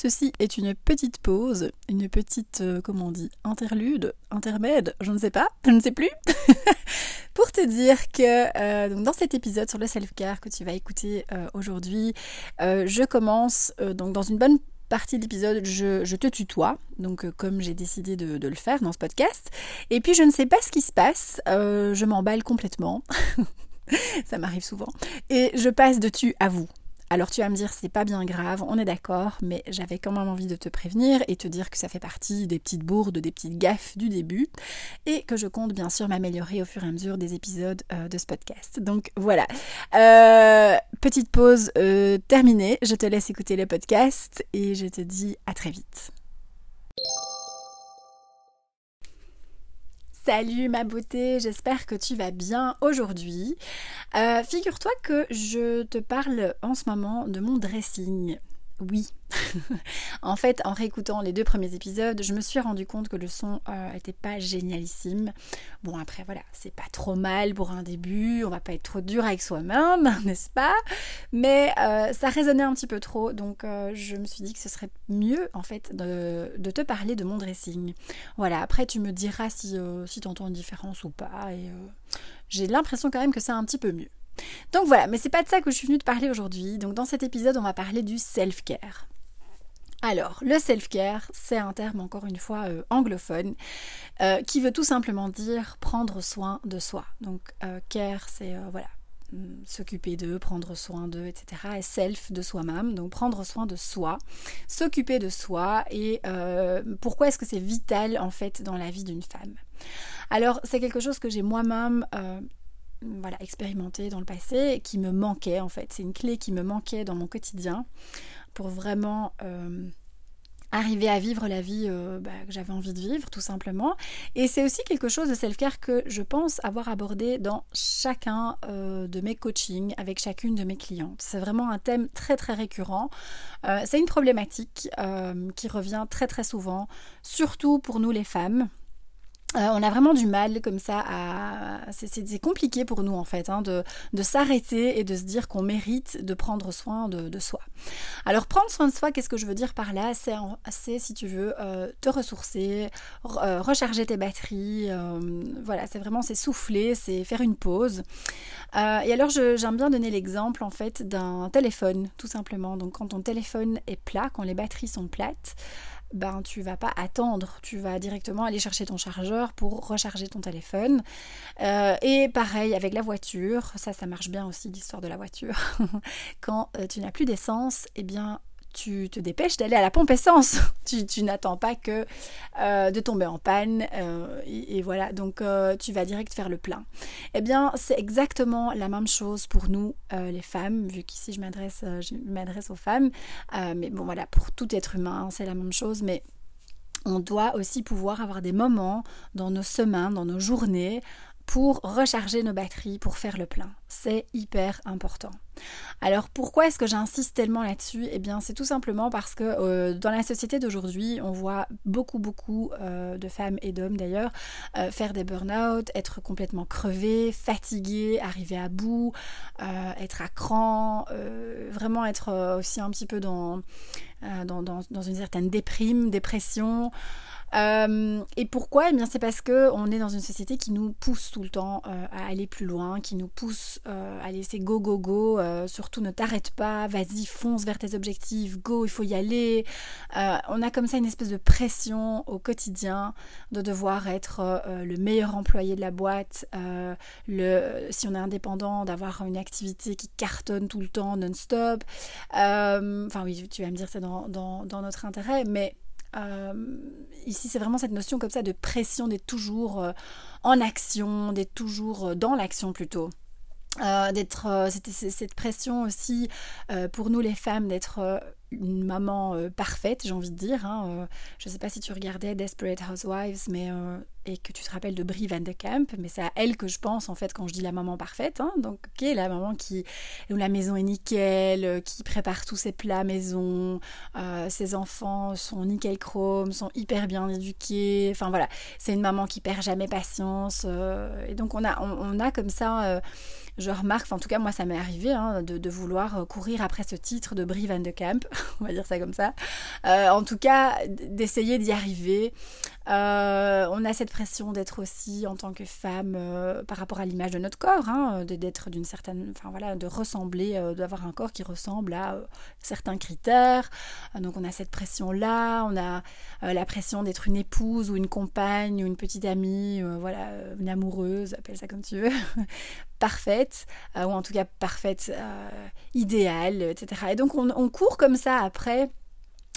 Ceci est une petite pause, une petite, euh, comment on dit, interlude, intermède, je ne sais pas, je ne sais plus, pour te dire que euh, dans cet épisode sur le self-care que tu vas écouter euh, aujourd'hui, je commence donc dans une bonne partie de l'épisode, je, te tutoie, donc comme j'ai décidé de, le faire dans ce podcast. Et puis je ne sais pas ce qui se passe, je m'emballe complètement. Ça m'arrive souvent. Et je passe de tu à vous. Alors tu vas me dire c'est pas bien grave, on est d'accord, mais j'avais quand même envie de te prévenir et te dire que ça fait partie des petites bourdes, des petites gaffes du début et que je compte bien sûr m'améliorer au fur et à mesure des épisodes euh, de ce podcast. Donc voilà. Euh, petite pause euh, terminée, je te laisse écouter le podcast et je te dis à très vite. Salut ma beauté, j'espère que tu vas bien aujourd'hui. Euh, figure-toi que je te parle en ce moment de mon dressing. Oui. en fait, en réécoutant les deux premiers épisodes, je me suis rendu compte que le son n'était euh, pas génialissime. Bon, après, voilà, c'est pas trop mal pour un début, on va pas être trop dur avec soi-même, n'est-ce pas? Mais euh, ça résonnait un petit peu trop, donc euh, je me suis dit que ce serait mieux, en fait, de, te parler de mon dressing. Voilà, après, tu me diras si, si tu entends une différence ou pas, et j'ai l'impression quand même que c'est un petit peu mieux. Donc voilà, mais c'est pas de ça que je suis venue te parler aujourd'hui. Donc dans cet épisode, on va parler du self-care. Alors, le self-care, c'est un terme encore une fois euh, anglophone euh, qui veut tout simplement dire prendre soin de soi. Donc, euh, care, c'est voilà, mm, s'occuper d'eux, prendre soin d'eux, etc. Et self de soi-même, donc prendre soin de soi, s'occuper de soi. Et pourquoi est-ce que c'est vital en fait dans la vie d'une femme? Alors, c'est quelque chose que j'ai moi-même voilà, expérimenté dans le passé qui me manquait en fait. C'est une clé qui me manquait dans mon quotidien pour vraiment euh, arriver à vivre la vie euh, bah, que j'avais envie de vivre tout simplement. Et c'est aussi quelque chose de self-care que je pense avoir abordé dans chacun euh, de mes coachings avec chacune de mes clientes. C'est vraiment un thème très très récurrent. c'est une problématique qui revient très très souvent, surtout pour nous les femmes. Euh, on a vraiment du mal comme ça à... C'est compliqué pour nous en fait hein, de, s'arrêter et de se dire qu'on mérite de prendre soin de, soi. Alors prendre soin de soi, qu'est-ce que je veux dire par là? C'est si tu veux euh, te ressourcer, euh, recharger tes batteries, voilà, c'est vraiment c'est souffler, c'est faire une pause. et alors j'aime bien donner l'exemple en fait d'un téléphone tout simplement. Donc quand ton téléphone est plat, quand les batteries sont plates, ben tu vas pas attendre, tu vas directement aller chercher ton chargeur pour recharger ton téléphone. Euh, et pareil avec la voiture, ça ça marche bien aussi l'histoire de la voiture. Quand euh, tu n'as plus d'essence, eh bien tu te dépêches d'aller à la pompe essence. tu, n'attends pas que euh, de tomber en panne euh, et, voilà, donc euh, tu vas direct faire le plein. Eh bien, c'est exactement la même chose pour nous les femmes, vu qu'ici je m'adresse, je m'adresse aux femmes. mais bon voilà, pour tout être humain, c'est la même chose, mais on doit aussi pouvoir avoir des moments dans nos semaines, dans nos journées, pour recharger nos batteries, pour faire le plein. C'est hyper important. Alors pourquoi est-ce que j'insiste tellement là-dessus? Eh bien c'est tout simplement parce que euh, dans la société d'aujourd'hui, on voit beaucoup beaucoup euh, de femmes et d'hommes d'ailleurs euh, faire des burn-out, être complètement crevés, fatigués, arriver à bout, être à cran, vraiment être aussi un petit peu dans, une certaine déprime, dépression. Euh, et pourquoi? Eh bien, c'est parce que on est dans une société qui nous pousse tout le temps euh, à aller plus loin, qui nous pousse euh, à laisser go go go. surtout, ne t'arrête pas, vas-y, fonce vers tes objectifs, go, il faut y aller. on a comme ça une espèce de pression au quotidien de devoir être le meilleur employé de la boîte, si on est indépendant, d'avoir une activité qui cartonne tout le temps, non-stop. Enfin oui, tu vas me dire c'est dans notre intérêt, mais euh, ici, c'est vraiment cette notion comme ça de pression, d'être toujours euh, en action, d'être toujours euh, dans l'action plutôt. d'être cette pression aussi pour nous les femmes d'être une maman parfaite j'ai envie de dire hein, je sais pas si tu regardais Desperate Housewives mais et que tu te rappelles de Brie Van de Camp, mais c'est à elle que je pense en fait quand je dis la maman parfaite. Hein. Donc, ok, la maman qui où la maison est nickel, euh, qui prépare tous ses plats maison, euh, ses enfants sont nickel chrome, sont hyper bien éduqués. Enfin voilà, c'est une maman qui perd jamais patience. Euh, et donc on a on, a comme ça, je remarque, en tout cas moi ça m'est arrivé hein, de, vouloir courir après ce titre de Brie Van de Camp, on va dire ça comme ça. en tout cas, d'essayer d'y arriver. on a cette d'être aussi en tant que femme euh, par rapport à l'image de notre corps, hein, d'être d'une certaine, enfin voilà, de ressembler, euh, d'avoir un corps qui ressemble à euh, certains critères. donc on a cette pression là, on a la pression d'être une épouse ou une compagne ou une petite amie, voilà, une amoureuse, appelle ça comme tu veux, parfaite ou en tout cas parfaite, idéale, etc. Et donc on, on court comme ça après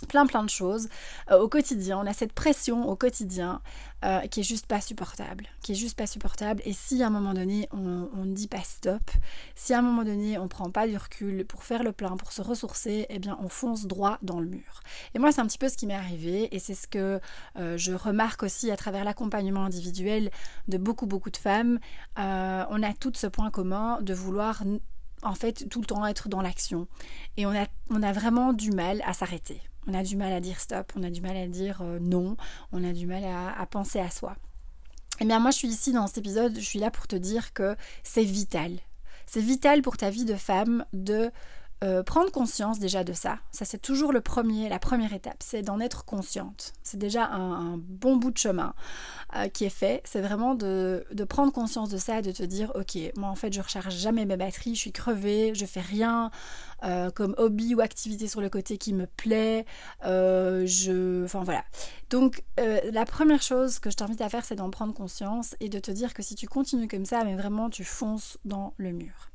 plein plein de choses euh, au quotidien. On a cette pression au quotidien euh, qui est juste pas supportable, qui est juste pas supportable. Et si à un moment donné on ne dit pas stop, si à un moment donné on prend pas du recul pour faire le plein, pour se ressourcer, eh bien on fonce droit dans le mur. Et moi c'est un petit peu ce qui m'est arrivé et c'est ce que euh, je remarque aussi à travers l'accompagnement individuel de beaucoup beaucoup de femmes. on a tout ce point commun de vouloir en fait tout le temps être dans l'action et on a, on a vraiment du mal à s'arrêter. On a du mal à dire stop, on a du mal à dire euh, non, on a du mal à, penser à soi. Eh bien moi je suis ici dans cet épisode, je suis là pour te dire que c'est vital. C'est vital pour ta vie de femme de euh, prendre conscience déjà de ça. Ça c'est toujours le premier, la première étape, c'est d'en être consciente. C'est déjà un, bon bout de chemin euh, qui est fait. C'est vraiment de, prendre conscience de ça, de te dire ok, moi en fait je recharge jamais mes batteries, je suis crevée, je fais rien euh, comme hobby ou activité sur le côté qui me plaît. je, enfin voilà. Donc la première chose que je t'invite à faire, c'est d'en prendre conscience et de te dire que si tu continues comme ça, mais vraiment tu fonces dans le mur.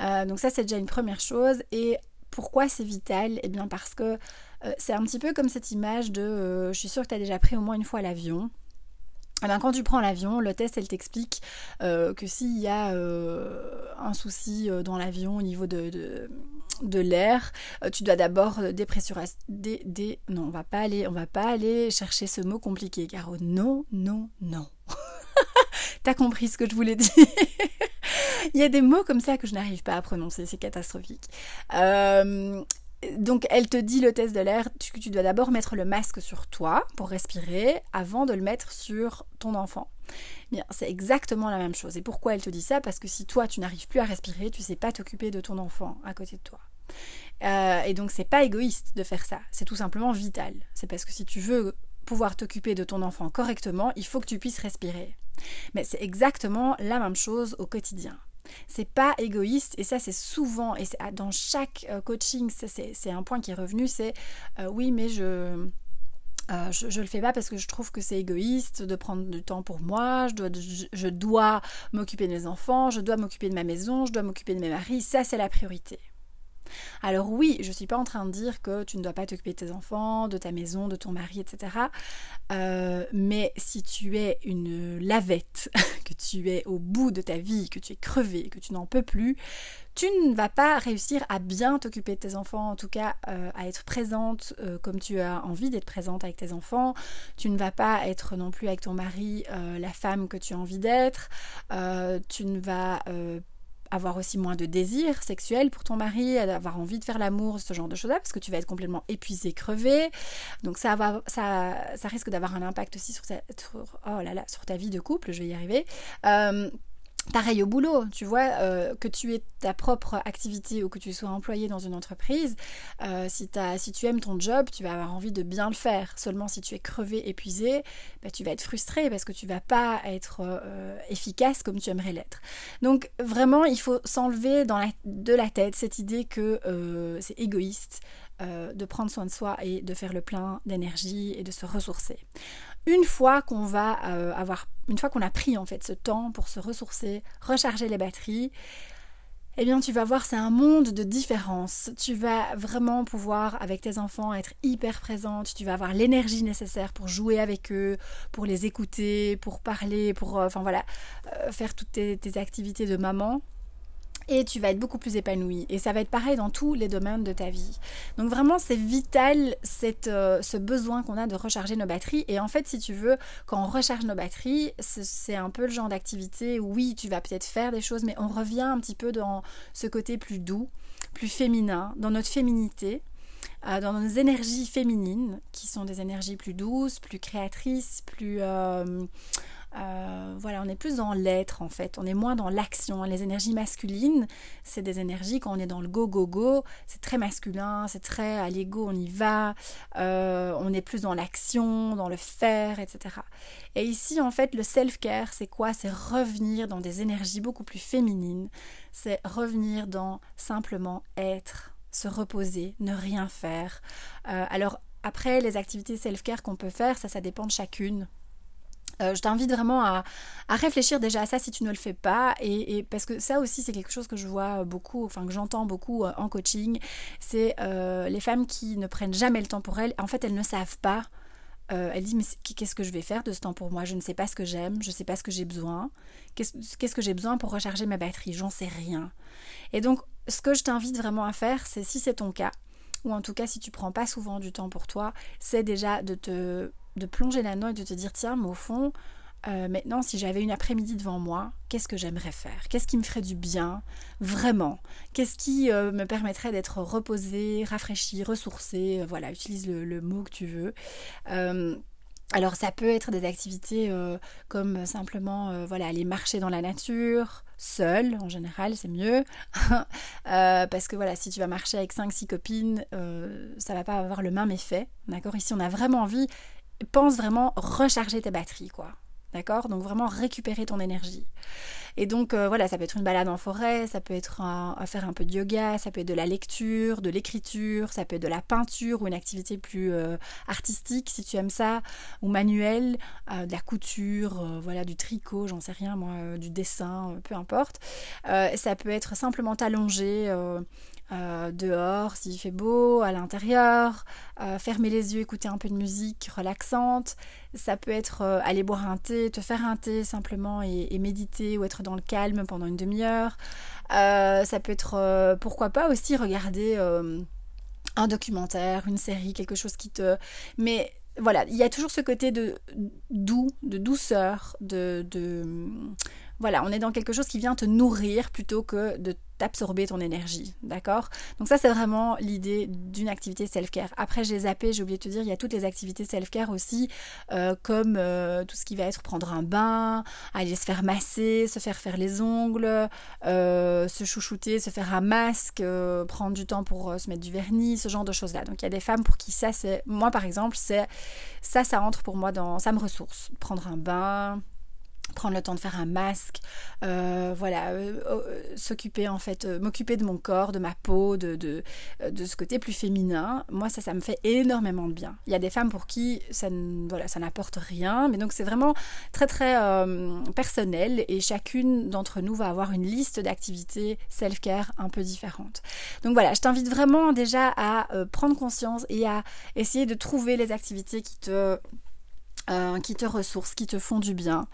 Euh, donc ça c'est déjà une première chose. Et pourquoi c'est vital? Eh bien parce que euh, c'est un petit peu comme cette image de euh, je suis sûre que tu as déjà pris au moins une fois l'avion. Eh bien, quand tu prends l'avion, le test, elle t'explique que s'il y a un souci dans l'avion au niveau de, de, l'air, tu dois d'abord dépressuriser. Des, Non, on va pas aller, on va pas aller chercher ce mot compliqué, car non, non, non. T'as compris ce que je voulais dire? Il y a des mots comme ça que je n'arrive pas à prononcer, c'est catastrophique. Euh, donc elle te dit le test de l'air, tu, tu dois d'abord mettre le masque sur toi pour respirer avant de le mettre sur ton enfant. Bien, c'est exactement la même chose. Et pourquoi elle te dit ça? Parce que si toi tu n'arrives plus à respirer, tu sais pas t'occuper de ton enfant à côté de toi. Euh, et donc c'est pas égoïste de faire ça, c'est tout simplement vital. C'est parce que si tu veux pouvoir t'occuper de ton enfant correctement, il faut que tu puisses respirer. Mais c'est exactement la même chose au quotidien. C'est pas égoïste et ça c'est souvent et dans chaque euh, coaching c'est un point qui est revenu c'est euh, oui mais je, euh, je, le fais pas parce que je trouve que c'est égoïste de prendre du temps pour moi, je dois, je dois m'occuper de mes enfants, je dois m'occuper de ma maison, je dois m'occuper de mes maris, ça c'est la priorité. Alors oui, je ne suis pas en train de dire que tu ne dois pas t'occuper de tes enfants, de ta maison, de ton mari, etc. Euh, mais si tu es une lavette, que tu es au bout de ta vie, que tu es crevé, que tu n'en peux plus, tu ne vas pas réussir à bien t'occuper de tes enfants, en tout cas euh, à être présente euh, comme tu as envie d'être présente avec tes enfants. Tu ne vas pas être non plus avec ton mari la femme que tu as envie d'être. tu ne vas avoir aussi moins de désir sexuel pour ton mari, avoir envie de faire l'amour, ce genre de choses-là, parce que tu vas être complètement épuisé, crevé. Donc ça, va, ça, ça risque d'avoir un impact aussi sur ta, oh là là, sur ta vie de couple, je vais y arriver. Euh, Pareil au boulot, tu vois, euh, que tu aies ta propre activité ou que tu sois employé dans une entreprise, euh, si, tu aimes ton job, tu vas avoir envie de bien le faire. Seulement si tu es crevé, épuisé, bah, tu vas être frustré parce que tu vas pas être euh, efficace comme tu aimerais l'être. Donc vraiment, il faut s'enlever de la tête cette idée que c'est égoïste de prendre soin de soi et de faire le plein d'énergie et de se ressourcer une fois qu'on va avoir une fois qu'on a pris en fait ce temps pour se ressourcer, recharger les batteries, eh bien tu vas voir c'est un monde de différence. Tu vas vraiment pouvoir avec tes enfants être hyper présente, tu vas avoir l'énergie nécessaire pour jouer avec eux, pour les écouter, pour parler, pour euh, voilà, euh, faire toutes tes activités de maman et tu vas être beaucoup plus épanoui. Et ça va être pareil dans tous les domaines de ta vie. Donc vraiment, c'est vital cette, euh, ce besoin qu'on a de recharger nos batteries. Et en fait, si tu veux, quand on recharge nos batteries, c'est un peu le genre d'activité où oui, tu vas peut-être faire des choses, mais on revient un petit peu dans ce côté plus doux, plus féminin, dans notre féminité euh, dans nos énergies féminines, qui sont des énergies plus douces, plus créatrices, plus... Euh, euh, voilà, on est plus dans l'être en fait, on est moins dans l'action. Les énergies masculines, c'est des énergies quand on est dans le go go go, c'est très masculin, c'est très à l'ego, on y va, euh, on est plus dans l'action, dans le faire, etc. Et ici en fait, le self-care, c'est quoi? C'est revenir dans des énergies beaucoup plus féminines, c'est revenir dans simplement être, se reposer, ne rien faire. Euh, alors après, les activités self-care qu'on peut faire, ça, ça dépend de chacune. Euh, je t'invite vraiment à, réfléchir déjà à ça si tu ne le fais pas et, parce que ça aussi c'est quelque chose que je vois beaucoup, enfin que j'entends beaucoup euh, en coaching, c'est euh, les femmes qui ne prennent jamais le temps pour elles. En fait, elles ne savent pas. elles disent mais qu'est-ce que je vais faire de ce temps pour moi? Je ne sais pas ce que j'aime, je ne sais pas ce que j'ai besoin. Qu'est-ce que j'ai besoin pour recharger ma batterie? J'en sais rien. Et donc ce que je t'invite vraiment à faire, c'est si c'est ton cas, ou en tout cas si tu prends pas souvent du temps pour toi, c'est déjà de te de plonger là-dedans et de te dire tiens, mais au fond, euh, maintenant, si j'avais une après-midi devant moi, qu'est-ce que j'aimerais faire? Qu'est-ce qui me ferait du bien? Vraiment. Qu'est-ce qui euh, me permettrait d'être reposée, rafraîchie, ressourcée? Euh, Voilà, utilise le, mot que tu veux. Alors ça peut être des activités comme simplement voilà aller marcher dans la nature, seul en général c'est mieux parce que voilà si tu vas marcher avec 5-6 copines ça va pas avoir le même effet d'accord? Ici on a vraiment envie pense vraiment recharger tes batteries, quoi. D'accord? Donc vraiment récupérer ton énergie. Et donc euh, voilà, ça peut être une balade en forêt, ça peut être à faire un peu de yoga, ça peut être de la lecture, de l'écriture, ça peut être de la peinture ou une activité plus euh, artistique si tu aimes ça, ou manuelle, euh, de la couture, voilà, du tricot, j'en sais rien moi, du dessin, peu importe. ça peut être simplement t'allonger euh, dehors s'il fait beau, à l'intérieur, euh, fermer les yeux, écouter un peu de musique relaxante. Ça peut être euh, aller boire un thé, te faire un thé simplement et, méditer ou être dans le calme pendant une demi-heure. ça peut être, pourquoi pas aussi regarder un documentaire, une série, quelque chose qui te... Mais voilà, il y a toujours ce côté de doux, de douceur, de, de voilà, on est dans quelque chose qui vient te nourrir plutôt que de t'absorber ton énergie, d'accord? Donc ça c'est vraiment l'idée d'une activité self-care. Après j'ai zappé, j'ai oublié de te dire, il y a toutes les activités self-care aussi, euh, comme euh, tout ce qui va être prendre un bain, aller se faire masser, se faire faire les ongles, euh, se chouchouter, se faire un masque, prendre du temps pour se mettre du vernis, ce genre de choses-là. Donc il y a des femmes pour qui ça c'est, moi par exemple, c'est ça, ça entre pour moi dans, ça me ressource, prendre un bain prendre le temps de faire un masque, euh, voilà, euh, euh, s'occuper en fait, m'occuper de mon corps, de ma peau, de, de, de, ce côté plus féminin. Moi, ça, ça me fait énormément de bien. Il y a des femmes pour qui ça, voilà, ça n'apporte rien, mais donc c'est vraiment très très personnel et chacune d'entre nous va avoir une liste d'activités self-care un peu différentes. Donc voilà, je t'invite vraiment déjà à prendre conscience et à essayer de trouver les activités qui te euh, qui te ressourcent, qui te font du bien.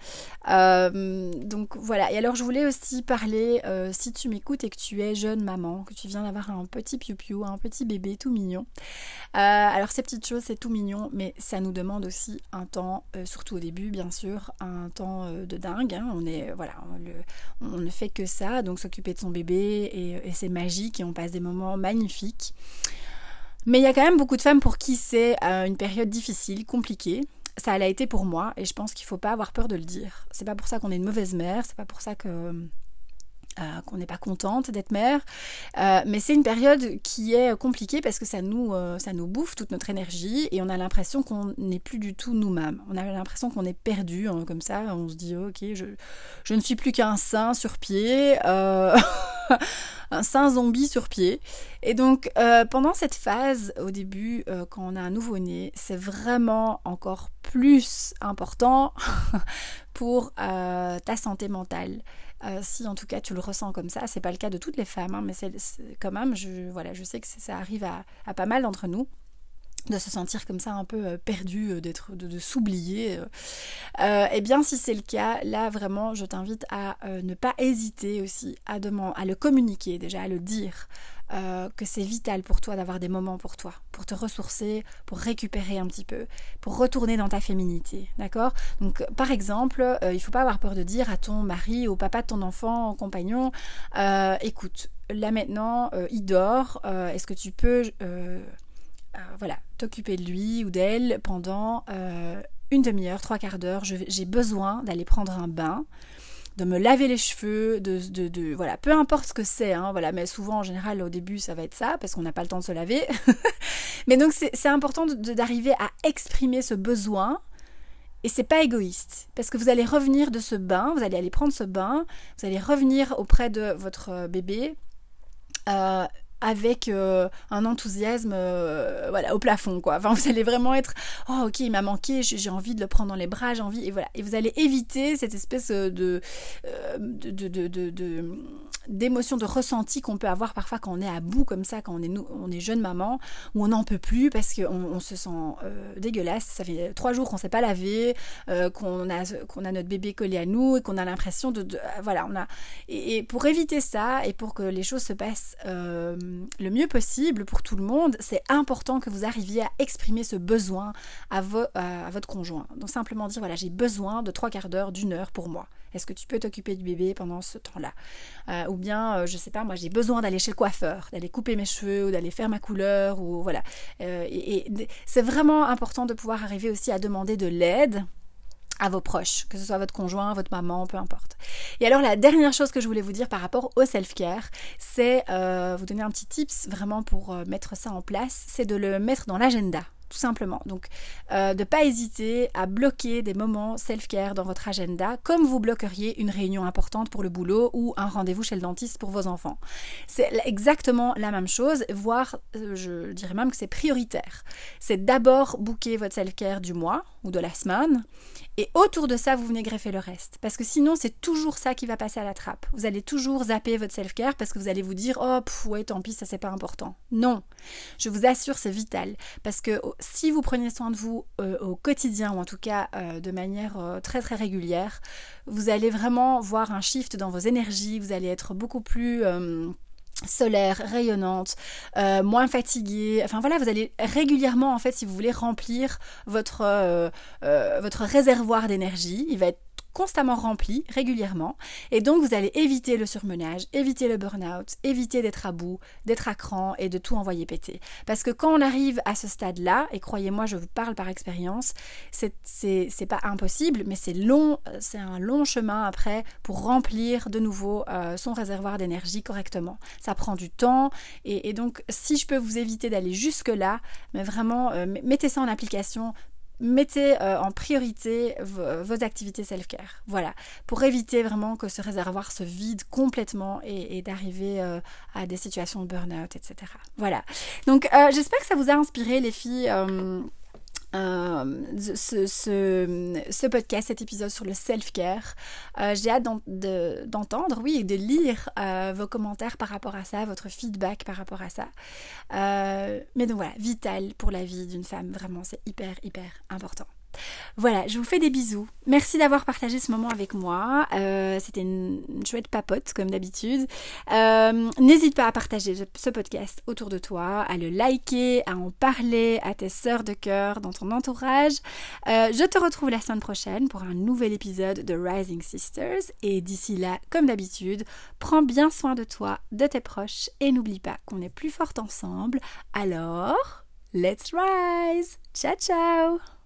Euh, donc voilà. Et alors je voulais aussi parler, euh, si tu m'écoutes et que tu es jeune maman, que tu viens d'avoir un petit piou-piou, un petit bébé tout mignon. alors ces petites choses, c'est tout mignon, mais ça nous demande aussi un temps, surtout au début bien sûr, un temps de dingue. Hein. On est voilà, on, ne fait que ça, donc s'occuper de son bébé et, et c'est magique et on passe des moments magnifiques. Mais il y a quand même beaucoup de femmes pour qui c'est une période difficile, compliquée. Ça l'a été pour moi et je pense qu'il faut pas avoir peur de le dire. C'est pas pour ça qu'on est une mauvaise mère, c'est pas pour ça que euh, qu'on n'est pas contente d'être mère, euh, mais c'est une période qui est compliquée parce que ça nous, euh, ça nous bouffe toute notre énergie et on a l'impression qu'on n'est plus du tout nous-mêmes. On a l'impression qu'on est perdu, hein, comme ça, on se dit ok, je, je ne suis plus qu'un saint sur pied, un saint zombie sur pied. Et donc pendant cette phase, au début, quand on a un nouveau-né, c'est vraiment encore plus important pour ta santé mentale. Euh, si en tout cas tu le ressens comme ça, c'est pas le cas de toutes les femmes, hein, mais c'est quand même, je, voilà, je sais que ça arrive à, pas mal d'entre nous de se sentir comme ça un peu euh, perdu, euh, d'être, de, s'oublier. eh bien, si c'est le cas, là vraiment, je t'invite à ne pas hésiter aussi à, demander, à le communiquer, déjà à le dire, euh, que c'est vital pour toi d'avoir des moments pour toi, pour te ressourcer, pour récupérer un petit peu, pour retourner dans ta féminité, d'accord? Donc par exemple, euh, il ne faut pas avoir peur de dire à ton mari, au papa de ton enfant, au compagnon, euh, écoute, là maintenant, il dort, est-ce que tu peux, voilà, t'occuper de lui ou d'elle pendant une demi-heure, trois quarts d'heure, j'ai besoin d'aller prendre un bain de me laver les cheveux, de, de, voilà, peu importe ce que c'est, hein, voilà, mais souvent en général au début ça va être ça parce qu'on n'a pas le temps de se laver. mais donc c'est important d'arriver à exprimer ce besoin et c'est pas égoïste parce que vous allez revenir de ce bain, vous allez aller prendre ce bain, vous allez revenir auprès de votre bébé. Euh, avec euh, un enthousiasme euh, voilà au plafond quoi. Enfin vous allez vraiment être oh ok il m'a manqué j'ai envie de le prendre dans les bras j'ai envie et voilà et vous allez éviter cette espèce de de, de, de, d'émotion de ressenti qu'on peut avoir parfois quand on est à bout comme ça quand on est on est jeune maman où on n'en peut plus parce qu'on on se sent euh, dégueulasse ça fait trois jours qu'on s'est pas lavé qu'on a a notre bébé collé à nous et qu'on a l'impression de, voilà on a et, et, pour éviter ça et pour que les choses se passent le mieux possible pour tout le monde, c'est important que vous arriviez à exprimer ce besoin à, votre conjoint. Donc simplement dire, voilà, j'ai besoin de trois quarts d'heure, d'une heure pour moi. Est-ce que tu peux t'occuper du bébé pendant ce temps-là? Euh, Ou bien, je euh, je sais pas, moi j'ai besoin d'aller chez le coiffeur, d'aller couper mes cheveux ou d'aller faire ma couleur ou voilà. Euh, et c'est vraiment important de pouvoir arriver aussi à demander de l'aide à vos proches, que ce soit votre conjoint, votre maman, peu importe. Et alors la dernière chose que je voulais vous dire par rapport au self-care, c'est vous donner un petit tips vraiment pour mettre ça en place, c'est de le mettre dans l'agenda tout simplement. Donc, euh, de ne pas hésiter à bloquer des moments self-care dans votre agenda, comme vous bloqueriez une réunion importante pour le boulot ou un rendez-vous chez le dentiste pour vos enfants. C'est exactement la même chose, voire euh, je dirais même que c'est prioritaire. C'est d'abord booker votre self-care du mois ou de la semaine, et autour de ça, vous venez greffer le reste. Parce que sinon, c'est toujours ça qui va passer à la trappe. Vous allez toujours zapper votre self-care parce que vous allez vous dire, oh, ouais, tant pis, ça c'est pas important. Non, je vous assure, c'est vital. Parce que oh, si vous prenez soin de vous euh, au quotidien, ou en tout cas euh, de manière euh, très très régulière, vous allez vraiment voir un shift dans vos énergies, vous allez être beaucoup plus solaire, rayonnante, moins fatiguée. Enfin voilà, vous allez régulièrement, en fait, si vous voulez remplir votre, votre réservoir d'énergie, il va être constamment rempli régulièrement et donc vous allez éviter le surmenage, éviter le burn-out, éviter d'être à bout, d'être à cran et de tout envoyer péter. Parce que quand on arrive à ce stade-là, et croyez-moi, je vous parle par expérience, c'est pas impossible, mais c'est long, c'est un long chemin après pour remplir de nouveau euh, son réservoir d'énergie correctement. Ça prend du temps et, donc si je peux vous éviter d'aller jusque-là, mais vraiment euh, mettez ça en application, mettez euh, en priorité vos, activités self-care. Voilà, pour éviter vraiment que ce réservoir se vide complètement et, d'arriver euh, à des situations de burn-out, etc. Voilà. Donc, euh, j'espère que ça vous a inspiré, les filles. Euh, ce, podcast, cet épisode sur le self-care. Euh, j'ai hâte d'entendre, oui, et de lire euh, vos commentaires par rapport à ça, votre feedback par rapport à ça. mais donc voilà, vital pour la vie d'une femme, vraiment, c'est hyper, hyper important. Voilà, je vous fais des bisous. Merci d'avoir partagé ce moment avec moi. Euh, c'était une, chouette papote, comme d'habitude. Euh, n'hésite pas à partager ce podcast autour de toi, à le liker, à en parler à tes sœurs de cœur dans ton entourage. Euh, je te retrouve la semaine prochaine pour un nouvel épisode de Rising Sisters. Et d'ici là, comme d'habitude, prends bien soin de toi, de tes proches et n'oublie pas qu'on est plus fortes ensemble. Alors, let's rise! Ciao ciao